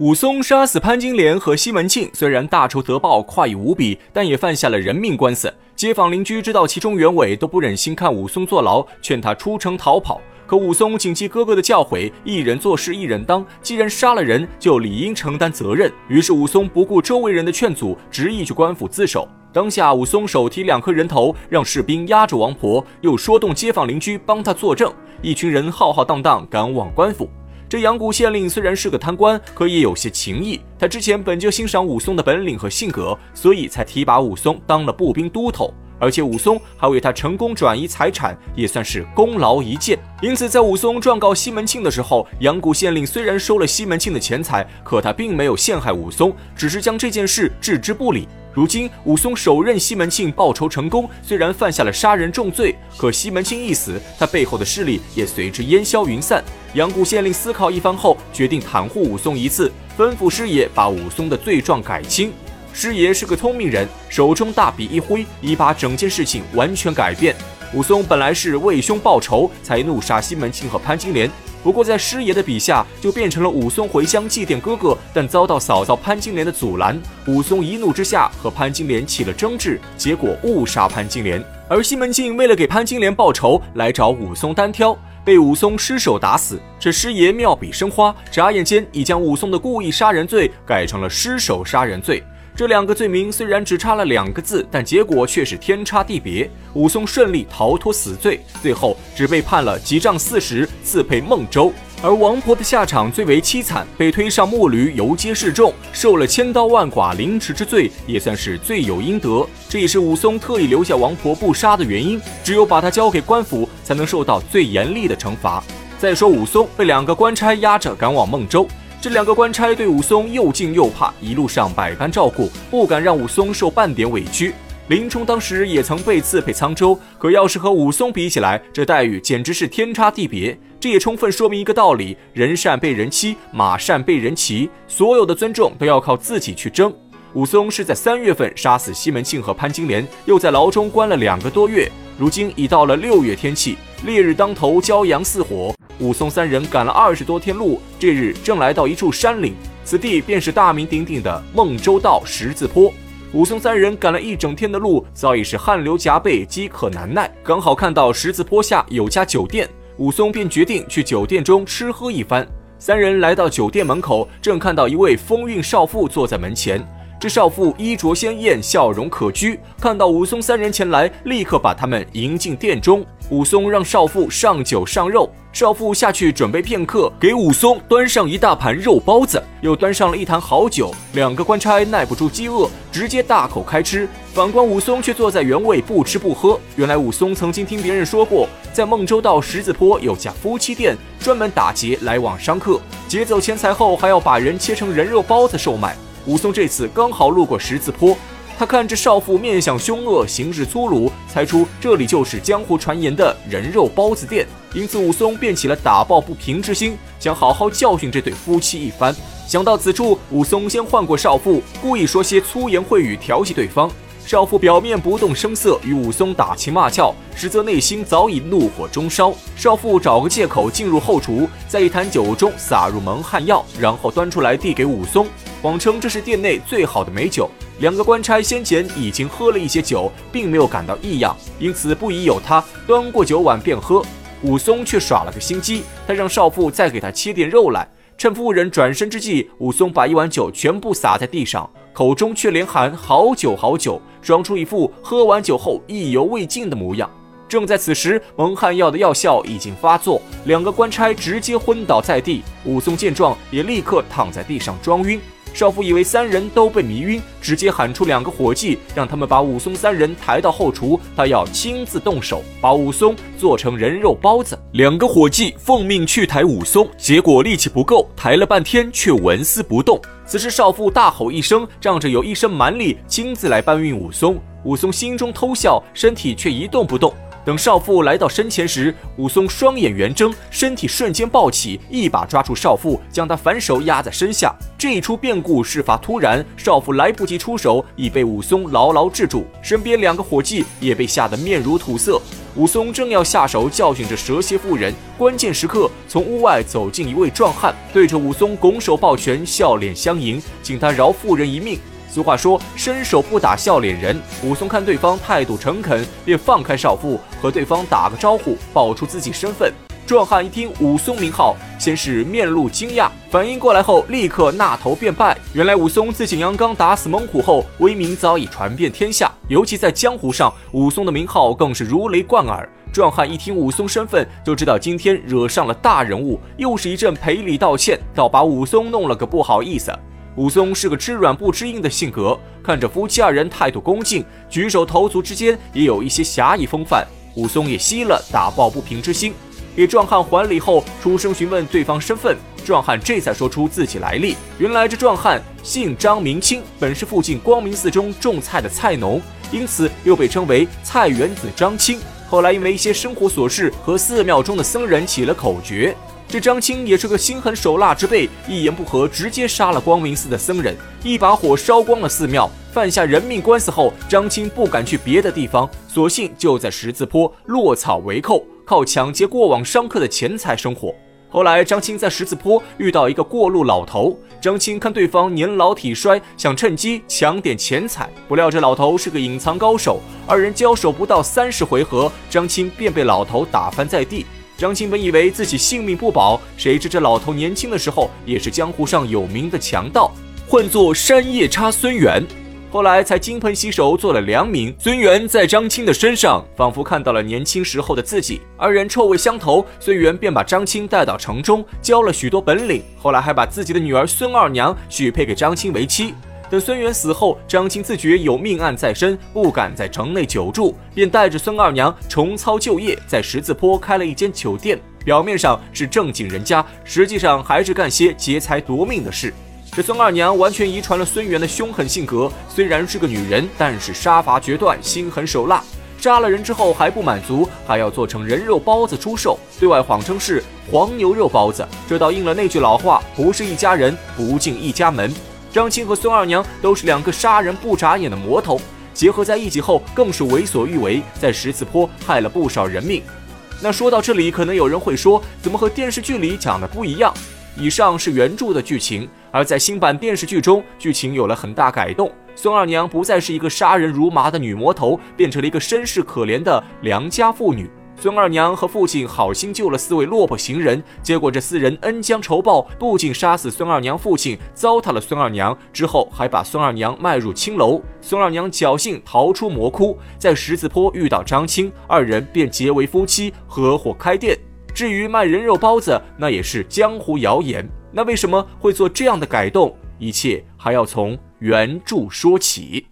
武松杀死潘金莲和西门庆，虽然大仇得报，快意无比，但也犯下了人命官司。街坊邻居知道其中原委，都不忍心看武松坐牢，劝他出城逃跑。可武松谨记哥哥的教诲，一人做事一人当，既然杀了人，就理应承担责任。于是武松不顾周围人的劝阻，执意去官府自首。当下武松手提两颗人头，让士兵压着王婆，又说动街坊邻居帮他作证，一群人浩浩荡荡赶往官府。这阳谷县令虽然是个贪官，可也有些情义。他之前本就欣赏武松的本领和性格，所以才提拔武松当了步兵都头。而且武松还为他成功转移财产，也算是功劳一件。因此，在武松状告西门庆的时候，阳谷县令虽然收了西门庆的钱财，可他并没有陷害武松，只是将这件事置之不理。如今武松手刃西门庆报仇成功，虽然犯下了杀人重罪，可西门庆一死，他背后的势力也随之烟消云散。阳谷县令思考一番后，决定袒护武松一次，吩咐师爷把武松的罪状改轻。师爷是个聪明人，手中大笔一挥，已把整件事情完全改变。武松本来是为兄报仇，才怒杀西门庆和潘金莲。不过，在师爷的笔下，就变成了武松回乡祭奠哥哥，但遭到嫂嫂潘金莲的阻拦。武松一怒之下和潘金莲起了争执，结果误杀潘金莲。而西门庆为了给潘金莲报仇，来找武松单挑，被武松失手打死。这师爷妙笔生花，眨眼间已将武松的故意杀人罪改成了失手杀人罪。这两个罪名虽然只差了两个字，但结果却是天差地别。武松顺利逃脱死罪，最后只被判了几丈四十，赐配孟州。而王婆的下场最为凄惨，被推上木驴游街示众，受了千刀万剐凌迟之罪，也算是罪有应得。这也是武松特意留下王婆不杀的原因。只有把她交给官府，才能受到最严厉的惩罚。再说武松被两个官差押着赶往孟州。这两个官差对武松又敬又怕，一路上百般照顾，不敢让武松受半点委屈。林冲当时也曾被赐配沧州，可要是和武松比起来，这待遇简直是天差地别。这也充分说明一个道理：人善被人欺，马善被人骑，所有的尊重都要靠自己去争。武松是在三月份杀死西门庆和潘金莲，又在牢中关了两个多月，如今已到了六月天气，烈日当头，骄阳似火。武松三人赶了二十多天路，这日正来到一处山岭，此地便是大名鼎鼎的孟州道十字坡。武松三人赶了一整天的路，早已是汗流浃背，饥渴难耐。刚好看到十字坡下有家酒店，武松便决定去酒店中吃喝一番。三人来到酒店门口，正看到一位风韵少妇坐在门前。这少妇衣着鲜艳，笑容可掬，看到武松三人前来，立刻把他们迎进店中。武松让少妇上酒上肉，少妇下去准备片刻，给武松端上一大盘肉包子，又端上了一坛好酒。两个官差耐不住饥饿，直接大口开吃。反观武松却坐在原位不吃不喝。原来武松曾经听别人说过，在孟州道十字坡有家夫妻店，专门打劫来往商客，劫走钱财后还要把人切成人肉包子售卖。武松这次刚好路过十字坡。他看着少妇面相凶恶，行事粗鲁，猜出这里就是江湖传言的人肉包子店，因此武松便起了打抱不平之心，想好好教训这对夫妻一番。想到此处，武松先换过少妇，故意说些粗言秽语调戏对方。少妇表面不动声色，与武松打情骂俏，实则内心早已怒火中烧。少妇找个借口进入后厨，在一坛酒中撒入蒙汗药，然后端出来递给武松，谎称这是店内最好的美酒。两个官差先前已经喝了一些酒，并没有感到异样，因此不疑有他，端过酒碗便喝。武松却耍了个心机，他让少妇再给他切点肉来。趁妇人转身之际，武松把一碗酒全部洒在地上，口中却连喊好酒好酒，装出一副喝完酒后意犹未尽的模样。正在此时，蒙汗药的药效已经发作，两个官差直接昏倒在地。武松见状，也立刻躺在地上装晕。少妇以为三人都被迷晕，直接喊出两个伙计，让他们把武松三人抬到后厨，他要亲自动手把武松做成人肉包子。两个伙计奉命去抬武松，结果力气不够，抬了半天却纹丝不动。此时少妇大吼一声，仗着有一身蛮力，亲自来搬运武松。武松心中偷笑，身体却一动不动。等少妇来到身前时，武松双眼圆睁，身体瞬间暴起，一把抓住少妇，将她反手压在身下。这一出变故事发突然，少妇来不及出手，已被武松牢牢制住。身边两个伙计也被吓得面如土色。武松正要下手教训这蛇蝎妇人，关键时刻从屋外走进一位壮汉，对着武松拱手抱拳，笑脸相迎，请他饶妇人一命。俗话说，伸手不打笑脸人。武松看对方态度诚恳，便放开少妇，和对方打个招呼，报出自己身份。壮汉一听武松名号，先是面露惊讶，反应过来后，立刻纳头便拜。原来武松自景阳冈打死猛虎后，威名早已传遍天下，尤其在江湖上，武松的名号更是如雷贯耳。壮汉一听武松身份，就知道今天惹上了大人物，又是一阵赔礼道歉，倒把武松弄了个不好意思。武松是个吃软不吃硬的性格，看着夫妻二人态度恭敬，举手投足之间也有一些侠义风范，武松也息了打抱不平之心。给壮汉还礼后，出声询问对方身份，壮汉这才说出自己来历。原来这壮汉姓张名清，本是附近光明寺中种菜的菜农，因此又被称为菜园子张青。后来因为一些生活琐事和寺庙中的僧人起了口角。这张青也是个心狠手辣之辈，一言不合直接杀了光明寺的僧人，一把火烧光了寺庙，犯下人命官司后，张青不敢去别的地方，索性就在十字坡落草为寇，靠抢劫过往商客的钱财生活。后来张青在十字坡遇到一个过路老头，张青看对方年老体衰，想趁机抢点钱财，不料这老头是个隐藏高手，二人交手不到三十回合，张青便被老头打翻在地。张青本以为自己性命不保，谁知这老头年轻的时候也是江湖上有名的强盗，混作山夜叉孙元，后来才金盆洗手做了良民。孙元在张青的身上仿佛看到了年轻时候的自己，二人臭味相投，孙元便把张青带到城中，教了许多本领，后来还把自己的女儿孙二娘许配给张青为妻。等孙元死后，张青自觉有命案在身，不敢在城内久住，便带着孙二娘重操旧业，在十字坡开了一间酒店。表面上是正经人家，实际上还是干些劫财夺命的事。这孙二娘完全遗传了孙元的凶狠性格，虽然是个女人，但是杀伐决断，心狠手辣。杀了人之后还不满足，还要做成人肉包子出售，对外谎称是黄牛肉包子，这倒应了那句老话：不是一家人，不进一家门。张青和孙二娘都是两个杀人不眨眼的魔头，结合在一起后更是为所欲为，在十字坡害了不少人命。那说到这里，可能有人会说，怎么和电视剧里讲的不一样？以上是原著的剧情，而在新版电视剧中，剧情有了很大改动，孙二娘不再是一个杀人如麻的女魔头，变成了一个身世可怜的良家妇女。孙二娘和父亲好心救了四位落魄行人，结果这四人恩将仇报，不仅杀死孙二娘父亲，糟蹋了孙二娘，之后还把孙二娘卖入青楼。孙二娘侥幸逃出魔窟，在十字坡遇到张青，二人便结为夫妻，合伙开店。至于卖人肉包子，那也是江湖谣言。那为什么会做这样的改动？一切还要从原著说起。